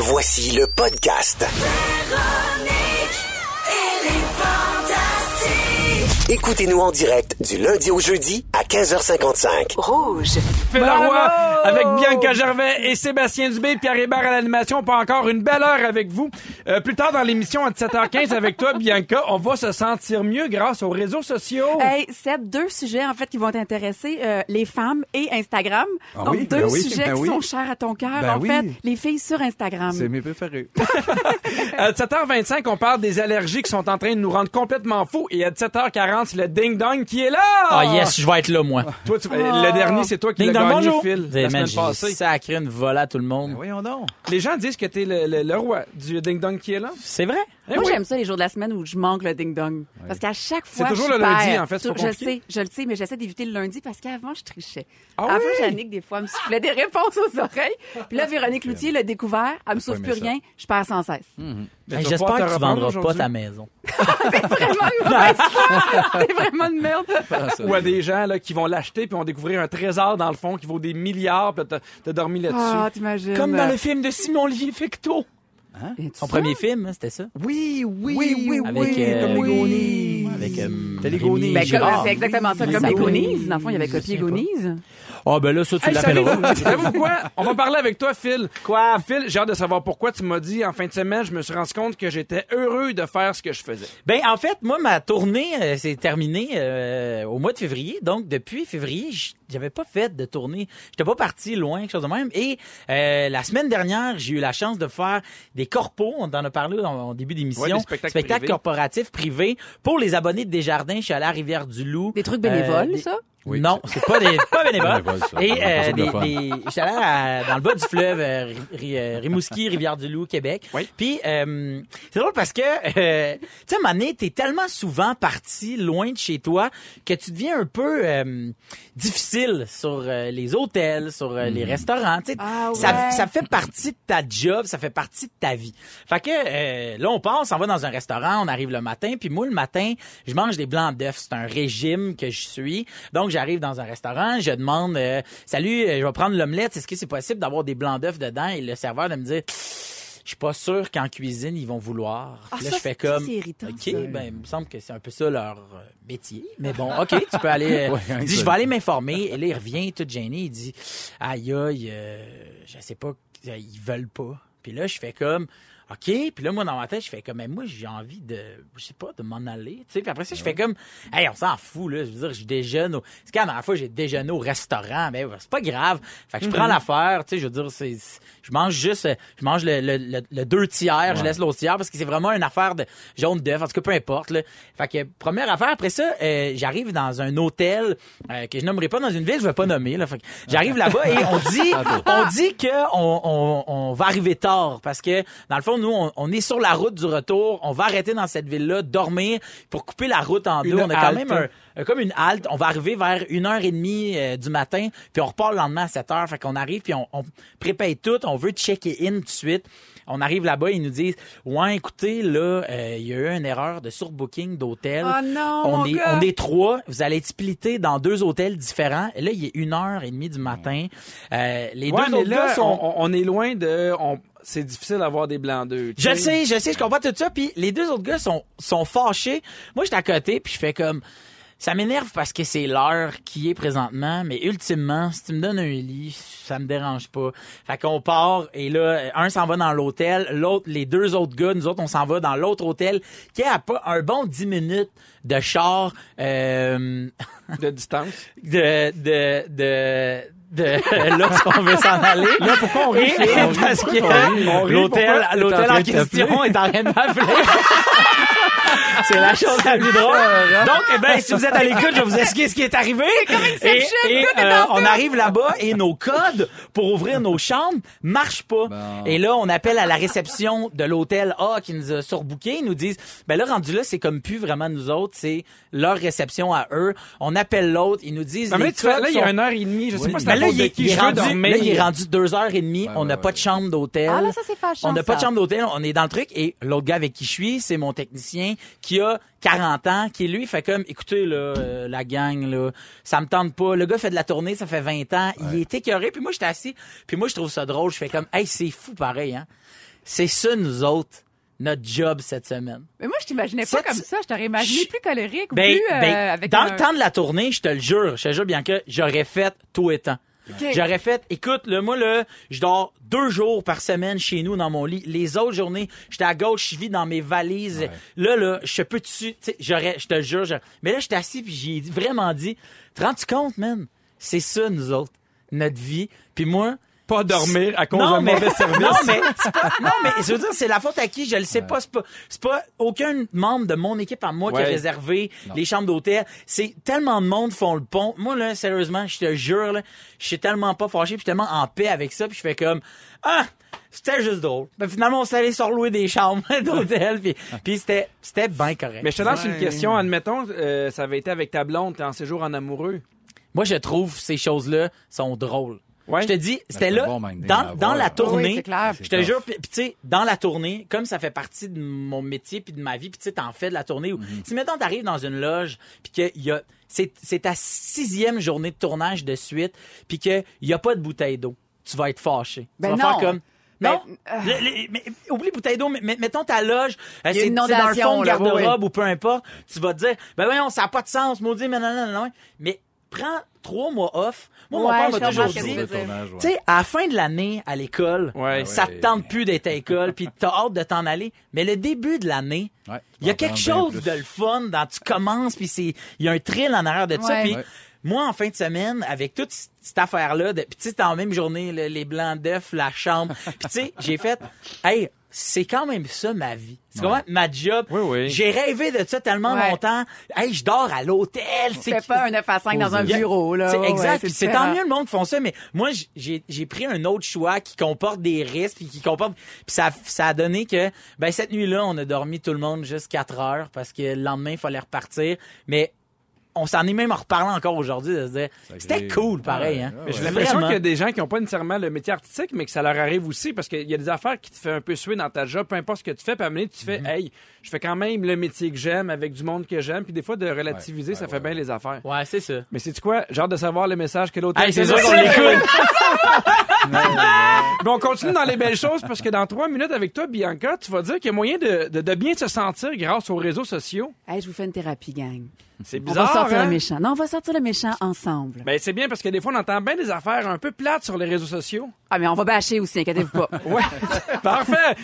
Voici le podcast. Écoutez-nous en direct du lundi au jeudi à 15h55. Rouge. Phil Leroy avec Bianca Gervais et Sébastien Dubé, Pierre Hébert à l'animation. Pas encore une belle heure avec vous. Euh, plus tard dans l'émission à 17h15 avec toi, Bianca, on va se sentir mieux grâce aux réseaux sociaux. Hey, Seb, deux sujets en fait qui vont t'intéresser, euh, les femmes et Instagram. Ah Donc oui, deux ben oui, sujets ben qui oui. sont chers à ton cœur. Ben en oui. fait, les filles sur Instagram. C'est mes préférés. À 17h25, on parle des allergies qui sont en train de nous rendre complètement fous. Et à 17h40, c'est le ding-dong qui est là. Ah yes, je vais être là, moi. Toi, tu- Le dernier, c'est toi qui l'as Ding dong, gagné, bonjour. Phil, la semaine passée. Sacré une volée à tout le monde. Ben voyons donc. Les gens disent que t'es le, le, le roi du ding-dong qui est là. C'est vrai? Eh Moi, oui. j'aime ça les jours de la semaine où je manque le ding-dong. Parce qu'à chaque fois. toujours je le lundi, en fait, c'est pas Je sais, je le sais, mais j'essaie d'éviter le lundi parce qu'avant, je trichais. Ah Avant, oui? Jannick, des fois, me soufflait des réponses aux oreilles. Puis là, Véronique Loutier l'a découvert. Elle me souffle aimé plus ça. rien. Je perds sans cesse. Hey, vas J'espère que tu reprendre vendras pas ta maison. Vraiment une mauvaise foi. T'es vraiment une merde. Ou à des gens là, qui vont l'acheter puis vont découvrir un trésor dans le fond qui vaut des milliards puis t'as dormi là-dessus. Ah, t'imagines. Comme dans le film de Simon-Olivier Fecteau. Son premier film, hein, c'était ça? Oui, oui, Oui, oui, Avec, oui, euh, comme les oui. Goonies. Avec euh, Rémi Goonies. Ben, Girard. c'est exactement ça, Les comme les Goonies. Dans le fond, il y avait copié. Goonies. Ah ben là, ça, tu Hey, l'appelleras. savez-vous quoi? On va parler avec toi, Phil. Quoi? Phil, j'ai hâte de savoir pourquoi tu m'as dit en fin de semaine, je me suis rendu compte que j'étais heureux de faire ce que je faisais. Ben en fait, moi ma tournée euh, s'est terminée euh, au mois de février. Donc depuis février, j'avais pas fait de tournée. J'étais pas parti loin, quelque chose de même. Et euh, la semaine dernière, j'ai eu la chance de faire des corpos. On en a parlé en, en début Ouais, d'émission. des spectacles privés. corporatifs privés pour les abonnés de Desjardins. Je suis allé à Rivière-du-Loup. Des trucs bénévoles, Euh, des- ça? Oui. Non, c'est pas des pas bénévoles. Bénévole, ça. Et euh, des, ça pour le des, j'étais allé à- dans le bas du fleuve, euh, euh, Rimouski, Rivière-du-Loup, Québec. Oui. Puis euh, c'est drôle parce que euh, tu sais, donné, t'es tellement souvent parti loin de chez toi que tu deviens un peu euh, difficile sur euh, les hôtels, sur euh, les restaurants. Tu sais, Ah ça, ouais. ça fait partie de ta job, ça fait partie de ta vie. Fait que euh, là, on passe, on va dans un restaurant, on arrive le matin, puis moi, le matin, je mange des blancs d'œufs. C'est un régime que je suis. Donc, j'arrive dans un restaurant, je demande euh, Salut, euh, je vais prendre l'omelette, est-ce que c'est possible d'avoir des blancs d'œufs dedans? Et le serveur de me dire je suis pas sûr qu'en cuisine, ils vont vouloir. Ah, Puis là, ça, je fais comme. c'est irritant, OK, ça. ben, il me semble que c'est un peu ça leur euh, métier. Mais bon, OK, tu peux aller. euh, Ouais, il dit, je vais aller m'informer. Et là, il revient tout gêné. Il dit, aïe, aïe, euh, je sais pas, ils veulent pas. Puis là, je fais comme, OK. Puis là, moi, dans ma tête, je fais comme, mais moi, j'ai envie de, je sais pas, de m'en aller. Tu sais, puis après ça, je fais comme, hey, on s'en fout, là. Je veux dire, je déjeune au, c'est quand la dernière fois, j'ai déjeuné au restaurant. Mais c'est pas grave. Fait que je prends l'affaire, tu sais, je veux dire, c'est, je mange juste, je mange le, le, le, le deux tiers, je laisse l'autre tiers parce que c'est vraiment une affaire de jaune d'œuf. En tout cas, peu importe, là. Fait que, première affaire, après ça, euh, j'arrive dans un hôtel, euh, que je nommerai pas dans une ville, je vais pas nommer, là. Fait que j'arrive là-bas et on dit, on dit que on, on, on va arriver tard parce que, dans le fond, nous, on, on est sur la route du retour. On va arrêter dans cette ville-là, dormir pour couper la route en deux. Une on a quand même un, comme une halte. On va arriver vers une heure et demie euh, du matin, puis on repart le lendemain à 7 heures. Fait qu'on arrive, puis on, on prépare tout. On veut checker in tout de suite. On arrive là-bas, ils nous disent Ouais, écoutez, là, euh, il y a eu une erreur de surbooking d'hôtel. Oh non, on mon est, gars. on est trois. Vous allez être splittés dans deux hôtels différents. Et là, il est une heure et demie du matin. Euh, les Ouais, deux mais autres là, gars sont. on, on est loin de. on- c'est difficile d'avoir des blancs d'œufs. Je sais, je sais, je comprends tout ça. Puis les deux autres gars sont, sont fâchés. Moi, j'étais à côté, puis je fais comme... Ça m'énerve parce que c'est l'heure qui est présentement, mais ultimement, si tu me donnes un lit, ça me dérange pas. Fait qu'on part, et là, un s'en va dans l'hôtel, l'autre, les deux autres gars, nous autres, on s'en va dans l'autre hôtel, qui a pas un bon 10 minutes de char, euh, De distance. de, de, de, de là où on veut s'en aller. Là, pourquoi on rit? Parce que l'hôtel, l'hôtel en question est en train de m'appeler. C'est la chose la plus drôle. Donc, eh ben, si vous êtes à l'écoute, je vais vous expliquer ce qui est arrivé. et et, euh, on arrive là-bas et nos codes pour ouvrir nos chambres marchent pas. Bon. Et là, on appelle à la réception de l'hôtel A qui nous a surbooké. Ils nous disent, ben là, rendu là, c'est comme plus vraiment nous autres, c'est leur réception à eux. On appelle l'autre, ils nous disent, Non, mais tu là, il y a une heure et demie. Je sais Oui. pas si c'est là, la faute il de est, qui il est je veux rendu, dormir. là, il est rendu deux heures et demie. Ouais, on n'a ouais, pas ouais. de chambre d'hôtel. Ah, là, ça, c'est fâchant, On n'a pas de chambre d'hôtel. On est dans le truc. Et l'autre gars avec qui je suis, c'est mon technicien qui a 40 ans, qui lui fait comme, écoutez, là, euh, la gang, là, ça me tente pas. Le gars fait de la tournée, ça fait 20 ans. Il est écœuré. Puis moi, j'étais assis. Puis moi, je trouve ça drôle. Je fais comme, hey, c'est fou pareil, hein. c'est ça, nous autres, notre job cette semaine. Mais moi, je t'imaginais pas Cette- comme ça. Je t'aurais imaginé plus colérique ou Ben, plus euh, ben, avec dans un- le temps de la tournée, je te le jure, je te jure bien que j'aurais fait tout et J'aurais fait, écoute, le moi, là, je dors deux jours par semaine chez nous dans mon lit. Les autres journées, j'étais à gauche, je vis dans mes valises. Là, là, je peux dessus, j'aurais, je te jure. j'aurais- Mais là, j'étais assis puis j'ai vraiment dit, te rends-tu compte, man? C'est ça, nous autres, notre vie. Puis moi, Pas dormir à cause d'un mauvais service. non, mais, non, mais je veux dire, c'est la faute à qui? Je le sais pas. C'est pas, c'est pas aucun membre de mon équipe à moi qui a réservé les chambres d'hôtel. C'est tellement de monde font le pont. Moi, là, sérieusement, je te jure, là, je suis tellement pas fâché, puis je suis tellement en paix avec ça, puis je fais comme, ah, c'était juste drôle. Ben, finalement, on s'est allé sur louer des chambres d'hôtel, puis, puis c'était, c'était bien correct. Mais je te lance une question. Admettons, euh, ça avait été avec ta blonde, t'es en séjour en amoureux. Moi, je trouve ces choses-là sont drôles. Ouais. Je te dis, c'était là, bon dans, dans la oui, tournée, clair. je te jure, puis tu sais, dans la tournée, comme ça fait partie de mon métier puis de ma vie, puis tu sais, t'en fais de la tournée. où- Mhm. Si mettons t'arrives dans une loge, puis qu'il y a, c'est c'est ta sixième journée de tournage de suite, puis qu'il y a pas de bouteille d'eau, tu vas être fâché. Ben tu vas non. faire comme Ben, non, Le- le- mais, oublie bouteille d'eau, mais, mais- mettons ta loge, euh, c'est dans le inondation, fond de oui, garde-robe ou peu importe, tu vas te dire, ben voyons, ça n'a pas de sens, maudit, mais non, non, non, non. Mais prends trois mois off. Moi, mon père je m'a toujours dit, tu sais, à la fin de l'année à l'école, Ouais. ça te tente plus d'être à l'école, puis t'as hâte de t'en aller. Mais le début de l'année, Ouais, il y a quelque chose de le fun dans tu commences, puis c'est il y a un thrill en arrière de ça. Ouais. Puis Ouais. moi, en fin de semaine, avec toute cette affaire-là, de- puis tu sais, en même journée, le- les blancs d'œufs, la chambre. Puis tu sais, j'ai fait, hey, c'est quand même ça ma vie. C'est vraiment ma job. Oui, oui. J'ai rêvé de ça tellement Ouais. longtemps. Hey, je dors à l'hôtel. Tu fais pas un 9 à 5 dans un bureau, là. c'est Ouais, exact. ouais, c'est tant mieux le monde qui font ça, mais moi, j'ai, pris un autre choix qui comporte des risques, puis qui comporte. Puis ça, ça a donné que, ben, cette nuit-là, on a dormi tout le monde juste 4 heures parce que le lendemain, il fallait repartir. Mais on s'en est même en reparlant encore aujourd'hui de se dire, c'était cool, pareil, Ouais, hein. j'ai l'impression qu'il y a des gens qui n'ont pas nécessairement le métier artistique, mais que ça leur arrive aussi parce qu'il y a des affaires qui te fait un peu suer dans ta job, peu importe ce que tu fais, puis à un moment donné, tu fais, hey, je fais quand même le métier que j'aime avec du monde que j'aime, puis des fois de relativiser, Ouais, ça ouais, fait ouais. bien les affaires. Ouais, c'est ça. Mais c'est quoi? J'ai hâte de savoir le message que l'autre Hey, c'est sûr qu'on l'écoute. Mais on continue dans les belles choses parce que dans trois minutes avec toi, Bianca, tu vas dire qu'il y a moyen de, de- de bien se sentir grâce aux réseaux sociaux. Hey, je vous fais une thérapie, gang. C'est On bizarre. va sortir hein? le méchant. Non, on va sortir le méchant ensemble. Ben, c'est bien parce que des fois, on entend bien des affaires un peu plates sur les réseaux sociaux. Ah, mais on va bâcher aussi, inquiétez-vous pas. Ouais. Parfait.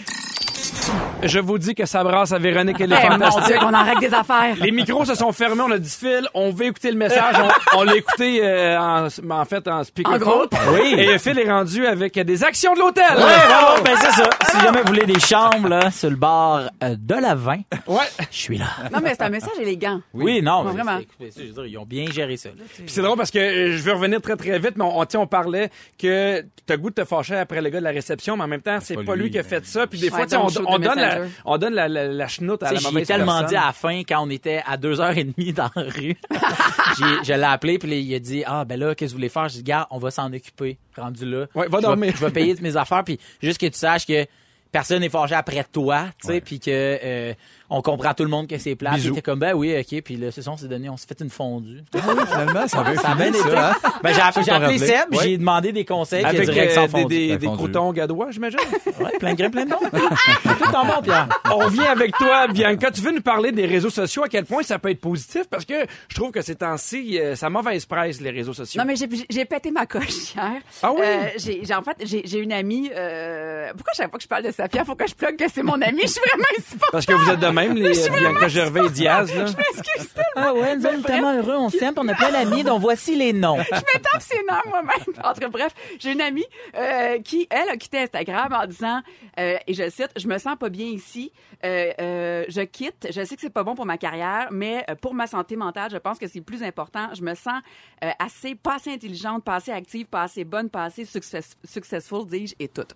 Je vous dis que ça brasse à Véronique et les Eh, mon fantastiques. Dieu, qu'on en règle des affaires. Les micros se sont fermés, on a dit fil, on veut écouter le message, on, on l'a écouté euh, en, en fait en speakerphone. En groupe? Oui. Et Phil est rendu avec des actions de l'hôtel. Ouais, ben c'est ça. Si jamais vous voulez des chambres, là, sur le bar euh, de la 20, Ouais. je suis là. Non, mais c'est un message élégant. Oui, non, Ouais, mais vraiment. c'est- écoutez, ça, je veux dire, ils ont bien géré ça. c'est drôle parce que euh, je veux revenir très très vite, mais on, on, on parlait que t'as goût de te fâcher après le gars de la réception, mais en même temps, c'est pas pas lui lui, qui a fait ça. Puis des fois, on, on donne la, on donne la, la, la chenoute à Tu la mauvaise tellement personne. dit à la fin, quand on était à 2h30 dans la rue, j'ai- je l'ai appelé, puis il a dit, ah, ben là, qu'est-ce que vous voulez faire? J'ai dit, gars, on va s'en occuper, rendu là. Ouais, va je dormir. Vais, je vais payer toutes mes affaires, puis juste que tu saches que personne n'est fâché après toi, tu sais, puis que euh, on comprend tout le monde que c'est plat. T'es comme, ben oui, ok, puis là, c'est ça, on s'est donné, on s'est fait une fondue. Ah oui, finalement, ça avait Ça fini, été. ça, hein? Ben, j'ai appelé. Seb, Ouais. j'ai demandé des conseils, Avec euh, des, des, des croutons gadois, j'imagine? Ouais, plein de grains, plein de tout en bon, Pierre. On revient avec toi, Bianca. Tu veux nous parler des réseaux sociaux, à quel point ça peut être positif? Parce que je trouve que ces temps-ci, euh, ça mauvaise presse, les réseaux sociaux. Non, mais j'ai- j'ai pété ma coche hier. Ah oui? Euh, j'ai, en fait, j'ai, j'ai une amie. Euh... Pourquoi chaque fois que je parle de Safia, faut que je plug que c'est mon amie? Je suis vraiment insupportable. Parce que vous êtes de même, les Bianca Gervais et Diaz, là. Je m'excuse. Ah ouais, nous sommes tellement heureux, on s'aime, on a plein d'amis, dont voici les noms. je me tape ses nerfs moi-même. En tout cas, bref, j'ai une amie euh, qui, elle, a quitté Instagram en disant, euh, et je cite, je me sens pas bien ici, euh, euh, je quitte, je sais que c'est pas bon pour ma carrière, mais pour ma santé mentale, je pense que c'est plus important. Je me sens euh, assez, pas assez intelligente, pas assez active, pas assez bonne, pas assez success, successful, dis-je, et tout.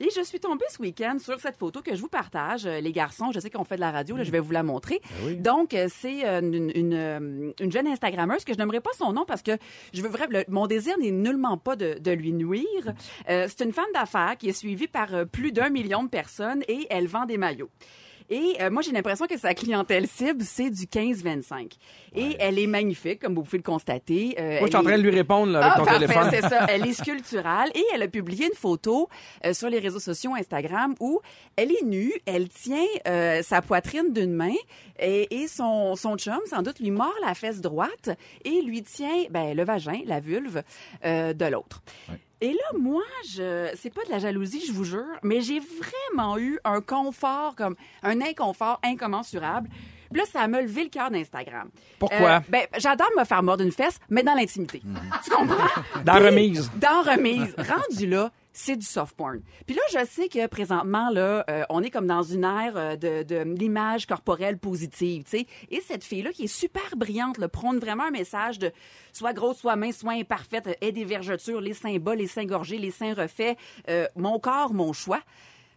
Et je suis tombée ce week-end sur cette photo que je vous partage, euh, les garçons. Je sais qu'on fait de la radio, là, je vais vous la montrer. Donc, euh, c'est euh, une, une, une jeune Instagrammeuse que je n'aimerais pas son nom parce que je veux vraiment. le- mon désir n'est nullement pas de, de lui nuire. Euh, c'est une femme d'affaires qui est suivie par plus d'un million de personnes et elle vend des maillots. Et euh, moi, j'ai l'impression que sa clientèle cible, c'est du 15-25. Et elle est magnifique, comme vous pouvez le constater. Euh, Moi, je suis en train est- de lui répondre là, avec ah, ton parfait, téléphone. c'est ça. Elle est sculpturale et elle a publié une photo euh, sur les réseaux sociaux Instagram où elle est nue, elle tient euh, sa poitrine d'une main et, et son, son chum, sans doute, lui mord la fesse droite et lui tient ben, le vagin, la vulve, euh, de l'autre. Et là, moi, je, c'est pas de la jalousie, je vous jure, mais j'ai vraiment eu un confort, comme un inconfort incommensurable. Puis là, ça m'a levé le cœur d'Instagram. Pourquoi? Euh, ben, j'adore me faire mordre une fesse, mais dans l'intimité. Tu comprends? Dans Puis, remise. Dans remise. Rendu là, c'est du soft porn. Puis là, je sais que présentement, là, euh, on est comme dans une ère euh, de, de l'image corporelle positive, tu sais. Et cette fille-là, qui est super brillante, là, prône vraiment un message de soit grosse, soit mince, soit imparfaite, euh, aie des vergetures, les seins bas, les seins gorgés, les seins refaits, euh, mon corps, mon choix.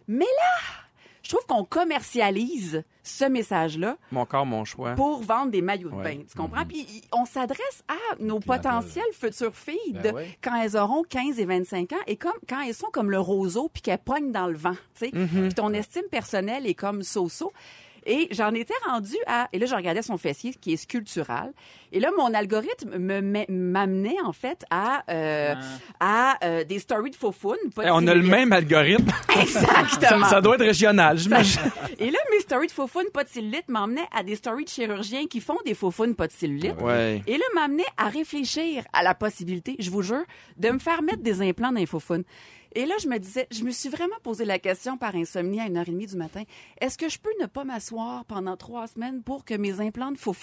Mais là, je trouve qu'on commercialise ce message-là Mon corps, mon choix. pour vendre des maillots de Ouais. bain. Tu comprends? Puis y- on s'adresse à nos potentielles futures filles Ben ouais. quand elles auront 15 et 25 ans et comme quand elles sont comme le roseau puis qu'elles pognent dans le vent. tu sais? Puis ton estime personnelle est comme so-so. Et j'en étais rendue à... Et là, je regardais son fessier qui est sculptural. Et là, mon algorithme me met- m'amenait en fait à, euh, à euh, des stories de faux pas de Eh, on a le même algorithme. Exactement. ça, ça doit être régional, j'imagine. Et là, mes stories de faux pas de cellulite m'emmenaient à des stories de chirurgiens qui font des faux pas de cellulite. Ouais. Et là, m'amenait à réfléchir à la possibilité, je vous jure, de me faire mettre des implants dans les faux Et là, je me disais, je me suis vraiment posé la question par insomnie à une heure et demie du matin. Est-ce que je peux ne pas m'asseoir pendant trois semaines pour que mes implants de faux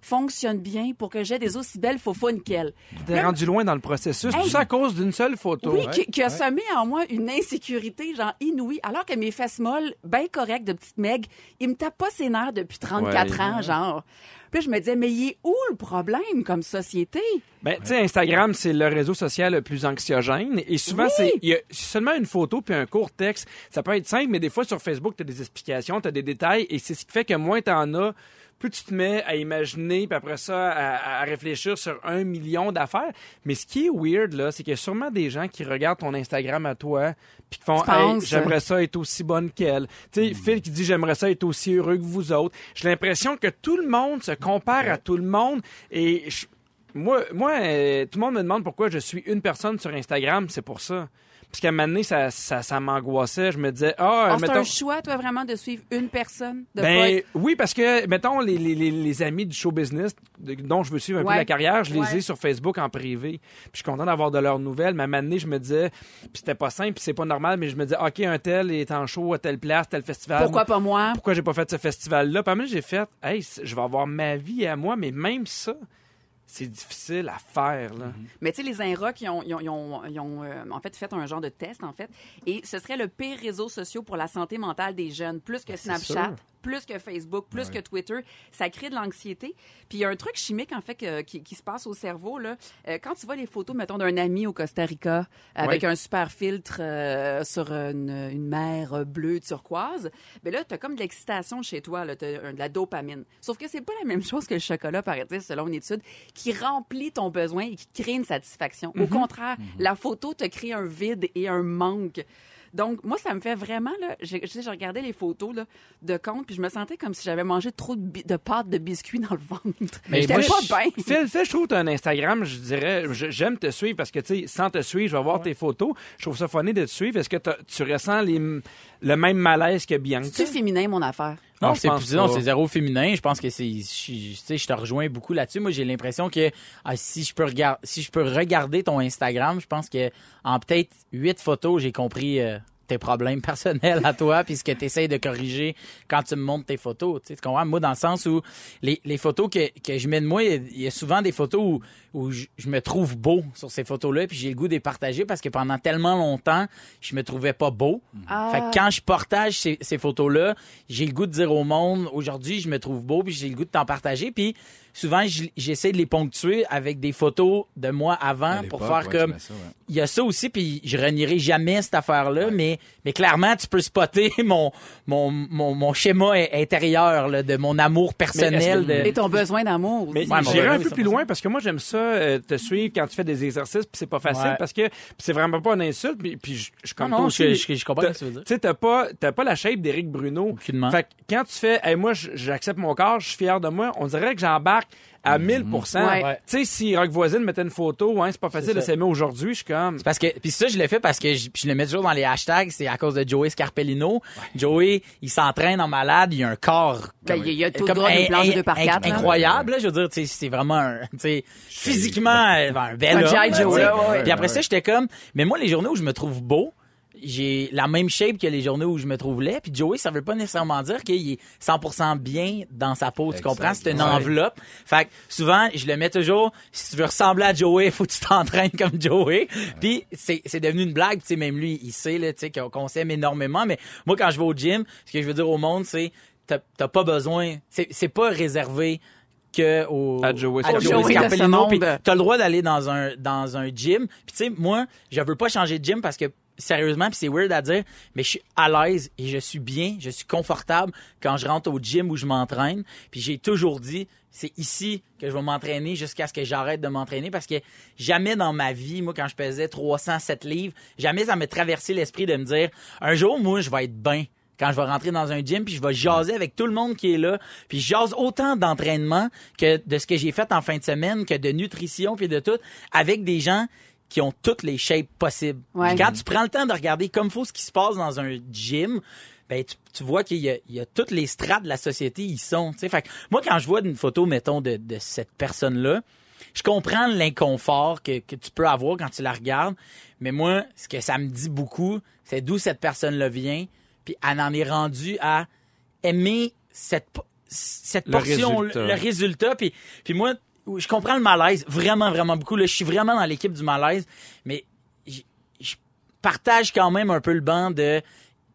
fonctionnent bien, pour que j'ai des aussi belles faux qu'elles? T'es rendu loin dans le processus. Hey. Tout ça à cause d'une seule photo. Oui, qui, qui a semé en moi une insécurité, genre inouïe. Alors que mes fesses molles, bien correctes de petite meg, ils me tapent pas ses nerfs depuis 34 Ouais. ans, genre. Puis je me disais, mais il est où le problème comme société? Ben, tu sais, Instagram, c'est le réseau social le plus anxiogène. Et souvent, Oui. c'est il y a seulement une photo puis un court texte. Ça peut être simple, mais des fois, sur Facebook, tu as des explications, tu as des détails. Et c'est ce qui fait que moins t'en as, plus tu te mets à imaginer, puis après ça, à, à réfléchir sur un million d'affaires. Mais ce qui est weird, là, c'est qu'il y a sûrement des gens qui regardent ton Instagram à toi, puis qui font Hey, j'aimerais ça être aussi bonne qu'elle. Tu sais, Phil qui dit j'aimerais ça être aussi heureux que vous autres. J'ai l'impression que tout le monde se compare à tout le monde et je- moi, moi euh, tout le monde me demande pourquoi je suis une personne sur Instagram, c'est pour ça. Parce qu'à un moment donné, ça, ça, ça m'angoissait. Je me disais, ah, Oh, c'est mettons... un choix, toi, vraiment, de suivre une personne? De Ben pas être- oui, parce que, mettons, les, les, les, les amis du show business de- dont je veux suivre un peu la carrière, je les ai sur Facebook en privé. Puis je suis content d'avoir de leurs nouvelles. Mais à un moment donné, je me disais, puis c'était pas simple, puis c'est pas normal, mais je me disais, OK, un tel est en show à telle place, tel festival. Pourquoi pas moi? Pourquoi j'ai pas fait ce festival-là? Puis à un moment donné, j'ai fait, hey, je vais avoir ma vie à moi, mais même ça, c'est difficile à faire, là. Mais tu sais, les INROC, ils ont, ils ont- ils ont- ils ont, euh, en fait fait un genre de test, en fait. Et ce serait le pire réseau social pour la santé mentale des jeunes. Plus que Snapchat, sûr. plus que Facebook, plus que Twitter. Ça crée de l'anxiété. Puis il y a un truc chimique, en fait, que- qui, qui se passe au cerveau. Là. Euh, quand tu vois les photos, mettons, d'un ami au Costa Rica avec Ouais. un super filtre euh, sur une, une mer bleue turquoise, ben là, tu as comme de l'excitation chez toi, tu as de la dopamine. Sauf que c'est pas la même chose que le chocolat, paraît dire selon une étude, qui remplit ton besoin et qui crée une satisfaction. Au contraire, la photo te crée un vide et un manque. Donc, moi, ça me fait vraiment, là, je, je, sais, je regardais les photos là, de compte, puis je me sentais comme si j'avais mangé trop de, de pâtes de biscuits dans le ventre. Mais moi, pas bien. Phil, Phil, je trouve que t'as un Instagram, je dirais, j'aime te suivre parce que, tu sais, sans te suivre, je vais voir tes photos. Je trouve ça funny de te suivre. Est-ce que tu ressens les, le même malaise que Bianca? C'est féminin, mon affaire? Non, c'est plus non, c'est zéro féminin. Je pense que c'est, je, tu sais, je te rejoins beaucoup là-dessus. Moi, j'ai l'impression que ah, si je peux regarder, si je peux regarder ton Instagram, je pense que en peut-être huit photos, j'ai compris euh, tes problèmes personnels à toi, puis ce que tu essaies de corriger quand tu me montres tes photos. Tu comprends? Moi, dans le sens où les, les photos que, que je mets de moi, il y a souvent des photos où, où je, je me trouve beau sur ces photos-là, puis j'ai le goût de les partager parce que pendant tellement longtemps, je me trouvais pas beau. Ah. Fait que quand je partage ces, ces photos-là, j'ai le goût de dire au monde, aujourd'hui, je me trouve beau, puis j'ai le goût de t'en partager. Puis souvent, j'essaie de les ponctuer avec des photos de moi avant pour faire ouais, comme. ça, ouais. Il y a ça aussi, puis je renierai jamais cette affaire-là, mais, mais clairement, tu peux spotter mon, mon, mon, mon schéma in- intérieur là, de mon amour personnel. Mais est-ce de... Et ton besoin d'amour. Mais j'irai un peu plus loin parce que moi j'aime ça euh, te suivre quand tu fais des exercices puis c'est pas facile Ouais. parce que c'est vraiment pas une insulte puis, puis je, Non, toi non, aussi, je- je- je comprends ce que tu veux dire. Tu sais t'as pas t'as pas la shape d'Éric Bruno. Aucunement. Fait que quand tu fais hey, moi j'accepte mon corps, je suis fier de moi, on dirait que j'embarque à 1000 Ouais. Tu sais si Rock Voisine mettait une photo, hein, c'est pas facile de s'aimer aujourd'hui, je suis comme C'est parce que puis ça je l'ai fait parce que je, puis je le mets toujours dans les hashtags, c'est à cause de Joey Scarpellino. Joey, il s'entraîne en malade, il a un corps Ben, comme- il y a tout comme droit planche de par quatre, incroyable, là, je veux dire, c'est vraiment un, tu sais, physiquement un bel homme. Ouais. Puis après ça, j'étais comme mais moi les journées où je me trouve beau, j'ai la même shape que les journées où je me trouve laid. Puis Joey, ça veut pas nécessairement dire qu'il est 100% bien dans sa peau. Tu Exact. comprends? C'est une Ouais. enveloppe. Fait que souvent, je le mets toujours, si tu veux ressembler à Joey, faut que tu t'entraînes comme Joey. Puis c'est c'est devenu une blague. Tu sais, même lui, il sait là, tu sais, qu'on s'aime énormément. Mais moi, quand je vais au gym, ce que je veux dire au monde, c'est t'as t'as pas besoin... C'est c'est pas réservé que au À Joey à. Joey Joey de ce Scarpellino. monde. Puis t'as le droit d'aller dans un dans un gym. Puis tu sais, moi, je veux pas changer de gym parce que sérieusement, puis c'est weird à dire, mais je suis à l'aise et je suis bien, je suis confortable quand je rentre au gym où je m'entraîne. Puis j'ai toujours dit, c'est ici que je vais m'entraîner jusqu'à ce que j'arrête de m'entraîner parce que jamais dans ma vie, moi, quand je pesais 307 livres, jamais ça m'est traversé l'esprit de me dire, un jour, moi, je vais être bien quand je vais rentrer dans un gym puis je vais jaser avec tout le monde qui est là puis je jase autant d'entraînement que de ce que j'ai fait en fin de semaine que de nutrition puis de tout avec des gens qui ont toutes les shapes possibles. Ouais. Quand tu prends le temps de regarder comme faut ce qui se passe dans un gym, ben tu, tu vois qu'il y a, il y a toutes les strates de la société ils sont, tu sais. Fait que moi quand je vois une photo mettons de, de cette personne là, je comprends l'inconfort que, que tu peux avoir quand tu la regardes, mais moi, ce que ça me dit beaucoup, c'est d'où cette personne-là vient, puis elle en est rendue à aimer cette, cette Le portion, résultat. le, le résultat, puis, puis moi, je comprends le malaise, vraiment, vraiment beaucoup, là, je suis vraiment dans l'équipe du malaise, mais je partage quand même un peu le banc de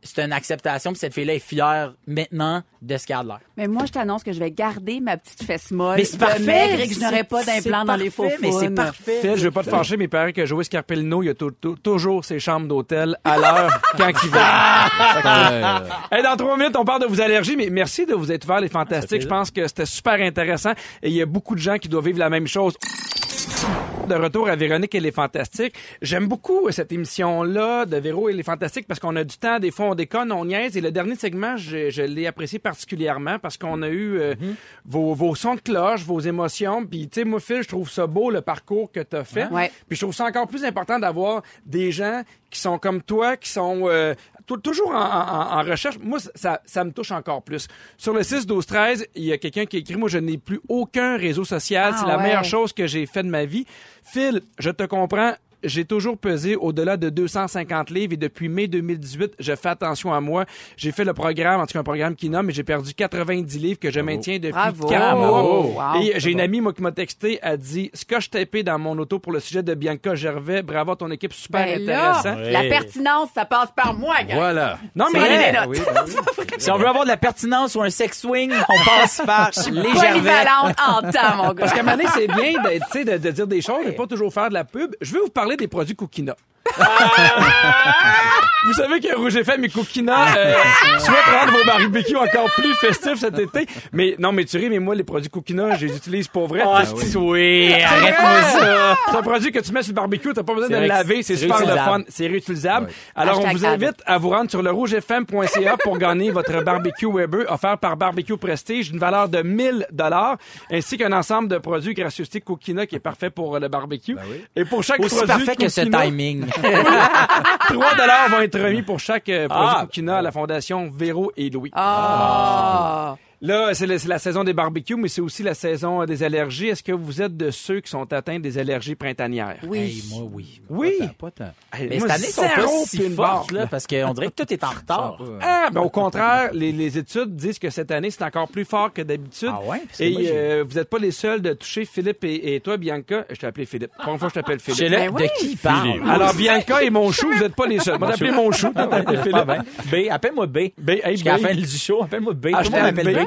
c'est une acceptation, puis cette fille-là est fière maintenant de ce qu'elle a de l'air. Mais moi, je t'annonce que je vais garder ma petite fesse molle. Mais c'est parfait, maigre et que je n'aurai pas d'implant dans les faux Mais c'est parfait. Phil, je veux pas te fâcher, mais il paraît que Joey Scarpellino, il a tou- tou- toujours ses chambres d'hôtel à l'heure quand il veut. Hey, dans trois minutes, on parle de vos allergies, mais merci de vous être ouvert les fantastiques. Je pense que c'était super intéressant et il y a beaucoup de gens qui doivent vivre la même chose. De retour à Véronique et les Fantastiques. J'aime beaucoup cette émission-là de Véro et les Fantastiques parce qu'on a du temps, des fois on déconne, on niaise. Et le dernier segment, je, je l'ai apprécié particulièrement parce qu'on a eu euh, vos, vos sons de cloche, vos émotions. Puis, tu sais, moi, Phil, je trouve ça beau, le parcours que tu as fait. Ouais. Puis je trouve ça encore plus important d'avoir des gens qui sont comme toi, qui sont euh, toujours en, en- en recherche. Moi, ça, ça me touche encore plus. Sur le 6, 12, 13, il y a quelqu'un qui écrit, moi, je n'ai plus aucun réseau social. Ah, C'est la ouais. meilleure chose que j'ai fait de ma vie. Phil, je te comprends. J'ai toujours pesé au-delà de 250 livres et depuis mai 2018, je fais attention à moi. J'ai fait le programme, en tout cas un programme qui nomme, et j'ai perdu 90 livres que je maintiens depuis Bravo. 4 mois. Bravo. Wow. Et j'ai une amie, moi, qui m'a texté, a dit, Scotch tapé dans mon auto pour le sujet de Bianca Gervais. Bravo à ton équipe, super Ben intéressant. la pertinence, ça passe par moi, gars. Voilà. Non, mais Ah oui, ben oui. Si on veut avoir de la pertinence ou un sex swing, on passe par les Gervais. Polyvalente en temps, mon gars. Parce qu'à un moment donné, c'est bien sais, de, de dire des choses, de pas toujours faire de la pub. Je vais vous parler des produits Cookina. vous savez que Rouge FM et Cookina euh, souhaitent rendre vos barbecues encore plus festifs cet été. Mais non, mais tu ris, mais moi, les produits Cookina, je les utilise pour vrai. Ah, C'est- oui, C'est arrête-moi ça. C'est un produit que tu mets sur le barbecue, t'as pas besoin de le laver, c'est super le fun, c'est réutilisable. Alors on vous invite à vous rendre sur le rougefm.ca pour gagner votre barbecue Weber offert par Barbecue Prestige d'une valeur de 1000 dollars ainsi qu'un ensemble de produits gracieuseté Cookina qui est parfait pour le barbecue. Ben oui. Et pour chaque Aussi produit parfait que ce timing. 3 dollars vont être remis pour chaque euh, produit Ah. Cookina à la fondation Véro et Louis. Ah. Là, c'est c'est la saison des barbecues, mais c'est aussi la saison des allergies. Est-ce que vous êtes de ceux qui sont atteints des allergies printanières? Oui. Hey, moi, oui. Oui. Pas tant, pas tant. Hey, Mais moi, cette année, sont pas si barre. là, parce qu'on dirait que tout est en retard. Ah, ben au contraire, les, les études disent que cette année, c'est encore plus fort que d'habitude. Ah ouais? Parce que Et moi, euh, vous n'êtes pas les seuls de toucher Philippe et, et toi, Bianca. Je t'ai appelé Philippe. Pour une fois, je t'appelle Philippe. Chez Ben oui. de qui parle? Alors, Bianca et mon chou, vous n'êtes pas les seuls. Moi, t'appelé mon chou, toi, t'as appelé Ah Philippe. ben, B, appelle-moi B. B, hey, Jusqu'à la fin du show, appelle-moi B. Hashtag m'appelle B.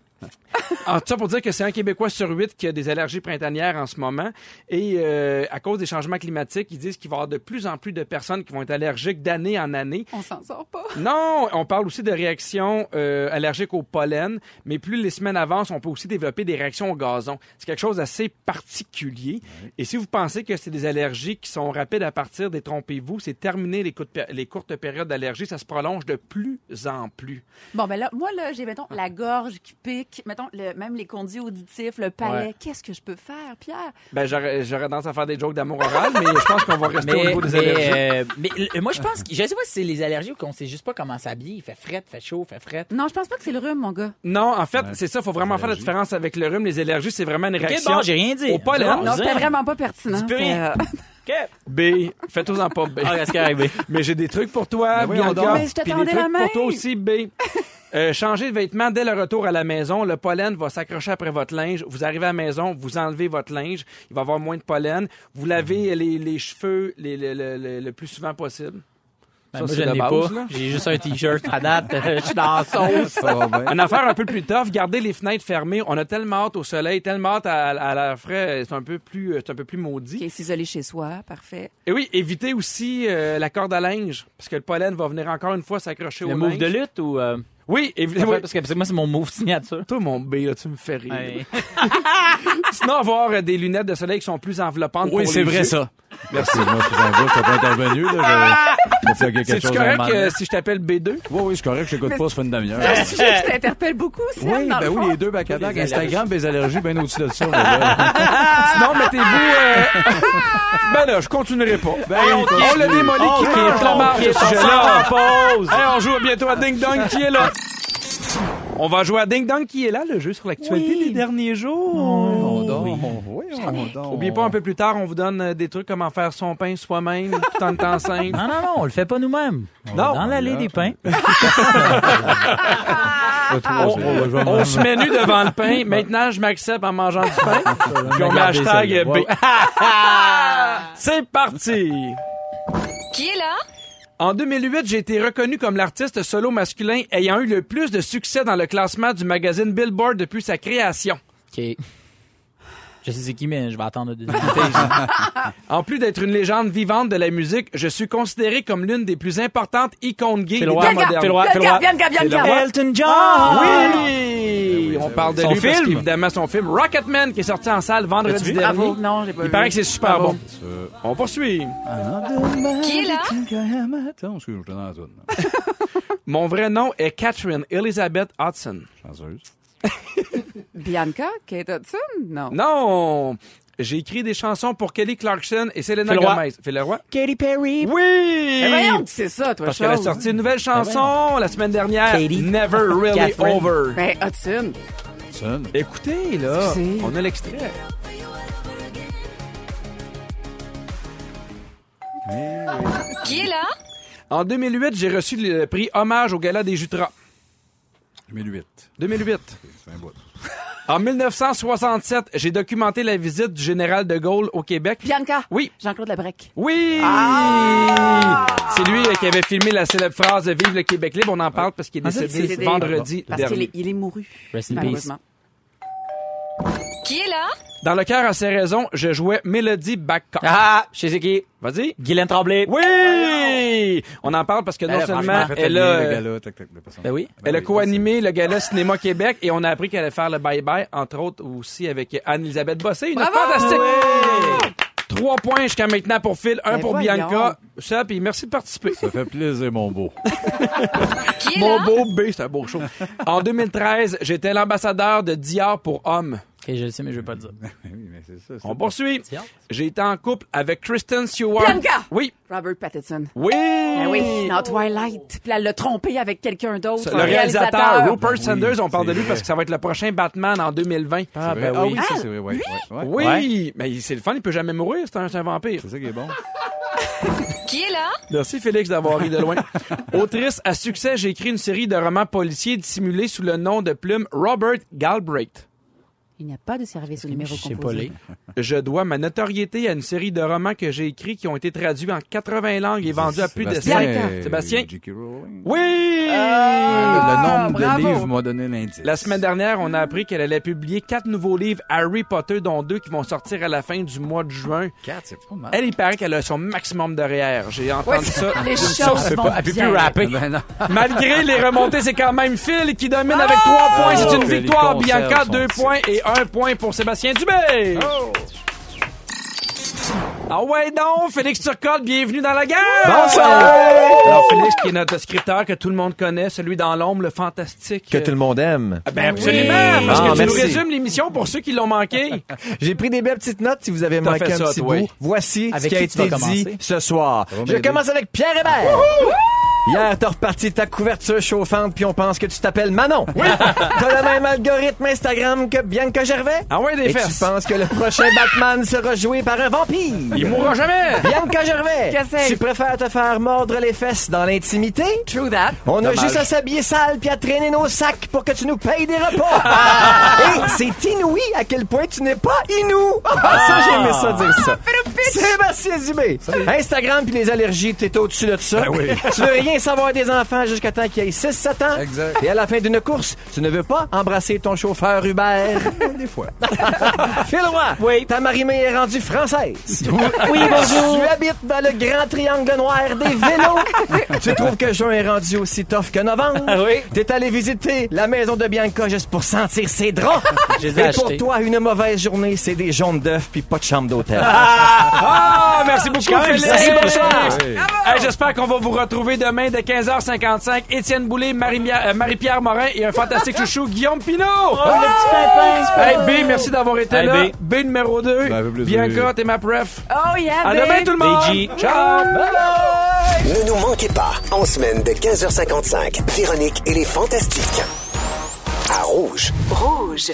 En tout ça pour dire que c'est un Québécois sur huit qui a des allergies printanières en ce moment. Et euh, à cause des changements climatiques, ils disent qu'il va y avoir de plus en plus de personnes qui vont être allergiques d'année en année. On s'en sort pas. Non, on parle aussi de réactions euh, allergiques au pollen, mais plus les semaines avancent, on peut aussi développer des réactions au gazon. C'est quelque chose d'assez particulier. Et si vous pensez que c'est des allergies qui sont rapides à partir, détrompez-vous, c'est terminé les, courtes péri- les courtes périodes d'allergie, ça se prolonge de plus en plus. Bon, ben là, moi, là, j'ai, mettons, la gorge qui pique, mettons, le- même les conduits auditifs, le palais. Ouais. Qu'est-ce que je peux faire, Pierre? Ben, j'aurais j'aurais tendance à faire des jokes d'amour oral, mais je pense qu'on va rester au niveau des mais, allergies. euh, mais, moi, je pense que, je sais pas si c'est les allergies ou qu'on sait juste pas comment s'habiller. Il fait fret, fait chaud, fait fret. Non, je pense pas que c'est le rhume, mon gars. Non, en fait, Ouais. c'est ça, faut vraiment faire la différence avec le rhume. Les allergies, c'est vraiment une réaction. bon, j'ai rien dit. Au bon, Non, c'était vraiment pas pertinent. Plus C'est, rien. Ok. B, faites-en pas B. Ah, qu'est-ce qui arrive? Mais j'ai des trucs pour toi, Ben Bianca. donc. Mais je te Puis des tendais la trucs main. pour toi aussi, B. Euh, changez de vêtements dès le retour à la maison. Le pollen va s'accrocher après votre linge. Vous arrivez à la maison, vous enlevez votre linge. Il va y avoir moins de pollen. Vous lavez les, les cheveux les- les- les- les- le plus souvent possible. Ben, Ça, moi, je n'ai pas. J'ai juste un t-shirt à date. Je suis dans la sauce. Ça va bien. Une affaire un peu plus tough, gardez les fenêtres fermées. On a tellement hâte au soleil, tellement hâte à, à l'air frais, c'est un peu plus, c'est un peu plus maudit. OK, s'isoler chez soi, parfait. Et oui, évitez aussi euh, la corde à linge, parce que le pollen va venir encore une fois s'accrocher Le au move linge. de lutte ou. euh, Oui, évitez. Parce que parce que moi, c'est mon move signature. Toi, mon B, là, tu me fais rire. Sinon, avoir euh, des lunettes de soleil qui sont plus enveloppantes Oui, pour c'est vrai ça. Merci. Moi, je faisais un bout, je suis pas intervenu. Là, je... je suis quelque chose correct euh, si je t'appelle B2? Oui, oui, c'est correct, je t'écoute pas, ça fait une demi-heure. C'est un sujet qui t'interpelle beaucoup, Sam, Oui, dans ben le oui, fond. les deux back à. Les Instagram, les allergies, bien au-dessus de ça. là. Sinon, mettez-vous... euh, ben là, je continuerai pas. Ben, on, on l'a démoli qui mange la on quitte, ce on sujet-là. en pause. Hey, on joue bientôt à Ding Dong qui est là? On va jouer à Ding Dong qui est là, le jeu sur l'actualité Oui. des derniers jours. On dort, oui, on dort. Oubliez pas, un peu plus tard, on vous donne euh, des trucs comment faire son pain soi-même tout en étant enceinte. Non, non, non, on le fait pas nous-mêmes. On Non. Dans l'allée des pains. On, on se met nu devant le pain. Maintenant, je m'accepte en mangeant du pain. Puis on met Regardez hashtag. B. C'est parti! Qui est là? En 2008, j'ai été reconnu comme l'artiste solo masculin ayant eu le plus de succès dans le classement du magazine Billboard depuis sa création. Je sais c'est qui, mais je vais attendre le deuxième. En plus d'être une légende vivante de la musique, je suis considéré comme l'une des plus importantes icônes gays des temps modernes. Elton John! Oui! On parle de Son lui parce film? qu'évidemment son film Rocketman qui est sorti en salle vendredi dernier. Bravo. Non, j'ai pas Il vu. paraît que c'est super Bravo. bon. On poursuit. Qui est là? Attends, excuse, je te dans la toune. Mon vrai nom est Catherine Elizabeth Hudson. Chanceuse. Bianca, Kate Hudson? Non. Non! J'ai écrit des chansons pour Kelly Clarkson et Selena roi. Gomez. Fais le roi. Katy Perry! Oui! Mais voyons, c'est ça, toi, Parce qu'elle a sorti une nouvelle chanson la semaine dernière. Katy. Never Really Catherine. Over. Ben, Hudson. Son. Écoutez, là, Excusez. on a l'extrait. Qui est là? En 2008, j'ai reçu le prix Hommage au Gala des Jutras. 2008. 2008. C'est un bout. En 1967, j'ai documenté la visite du général de Gaulle au Québec. Bianca? Oui. Jean-Claude Labrec. Oui! Ah! C'est lui euh, qui avait filmé la célèbre phrase Vive le Québec libre. On en parle parce qu'il est Ah, décédé vendredi Parce qu'il dernier. est, il est mouru. Rest in peace. Qui est là? Dans le cœur à ses raisons, je jouais Melody Babcock. Ah! Sais c'est qui? Vas-y. Guylaine Tremblay. Oui! On en parle parce que non Elle a seulement franchement Fait elle le a, le gala, tac, tac, le. Ben oui. elle a co-animé le gala Cinéma Québec et on a appris qu'elle allait faire le bye-bye, entre autres aussi avec Anne-Elisabeth Bossé. Une Bravo! fantastique! Trois points jusqu'à maintenant pour Phil, un Ben pour voyons. Bianca. Ça, puis merci de participer. Ça fait plaisir, mon beau. Qui est Mon là? beau B, c'est un beau show. En 2013, j'étais l'ambassadeur de Dior pour hommes. Ok, je le sais, mais je vais pas le dire. oui, mais c'est ça. c'est On poursuit. J'ai été en couple avec Kristen Stewart. Bianca! Oui. Robert Pattinson. Oui. Ben oui, dans Twilight. Puis elle l'a trompé avec quelqu'un d'autre. Le réalisateur, Rupert Oui, Sanders, on parle de lui vrai. parce que ça va être le prochain Batman en 2020. Ah, ben Ah oui. oui, ça, c'est vrai. Ouais, ouais, ouais. Oui, mais c'est le fun, il peut jamais mourir, c'est un, c'est un vampire. C'est ça qui est bon. Qui est là? Merci Félix d'avoir ri de loin. Autrice à succès, j'ai écrit une série de romans policiers dissimulés sous le nom de plume Robert Galbraith. Il n'y a pas de service au numéro Je sais pas composé. Je dois ma notoriété à une série de romans que j'ai écrits qui ont été traduits en 80 langues et vendus à plus de 5 Bianca. Sébastien. Oui! le nombre bravo. de livres m'a donné l'indice. La semaine dernière, on a appris qu'elle allait publier quatre nouveaux livres Harry Potter, dont deux qui vont sortir à la fin du mois de juin. 4, c'est pas mal. Elle, il paraît qu'elle a son maximum de REER. J'ai entendu ça. Les choses vont bien. plus rapper. Ben non. Malgré les remontées, c'est quand même Phil qui domine avec trois points. C'est une victoire. Bianca, son deux titre. points et un point pour Sébastien Dubé. Ah ouais donc, Félix Turcotte, bienvenue dans la guerre! Bonsoir! Alors Félix, qui est notre scripteur que tout le monde connaît, celui dans l'ombre, le fantastique. Que tout le monde aime. Ah Ben absolument, parce Ah, que tu merci. nous résumes l'émission pour ceux qui l'ont manqué. J'ai pris des belles petites notes si vous avez manqué un ça, petit toi. bout. Voici Avec ce qui a tu été dit ce soir. Je commence avec Pierre Hébert. Hier, t'as reparti ta couverture chauffante puis on pense que tu t'appelles Manon. Oui. T'as le même algorithme Instagram que Bianca Gervais? Ah ouais, des Et tu fesses. penses que le prochain Batman sera joué par un vampire? Il mourra jamais. Bianca Gervais, Qu'est-ce que tu préfères te faire mordre les fesses dans l'intimité? True that. On a juste à s'habiller sale puis à traîner nos sacs pour que tu nous payes des repas. Et c'est inouï à quel point tu n'es pas inou. Ah, ça, j'ai aimé ça dire ça. Sébastien Dubé. Instagram puis les allergies, t'es au-dessus de ça. Tu veux rien savoir des enfants jusqu'à temps qu'ils aient 6-7 ans. Exact. Et à la fin d'une course, tu ne veux pas embrasser ton chauffeur Uber. Des fois. Phil Roy, Oui. ta marimée est rendue française. Oui, bonjour. Tu habites dans le grand triangle noir des vélos. tu trouves que juin est rendu aussi tough que novembre. Ah oui. T'es allé visiter la maison de Bianca juste pour sentir ses draps. Je les ai Et pour toi, une mauvaise journée, c'est des jaunes d'œufs puis pas de chambre d'hôtel. Ah, merci beaucoup, Félix. sérieux. bonsoir. Oui. Hey, J'espère qu'on va vous retrouver demain de 15h55. Étienne Boulay, euh, Marie-Pierre Morin et un fantastique chouchou, Guillaume Pinot. le petit pimpin. Hey, B, merci d'avoir été Hey, là. B. B, numéro 2. Ben, avec plaisir. Bianca, t'es ma pref. Oh yeah, À babe. demain, tout le monde. BG. Ciao. Ne nous manquez pas, en semaine de 15h55, Véronique et les Fantastiques. À Rouge. Rouge.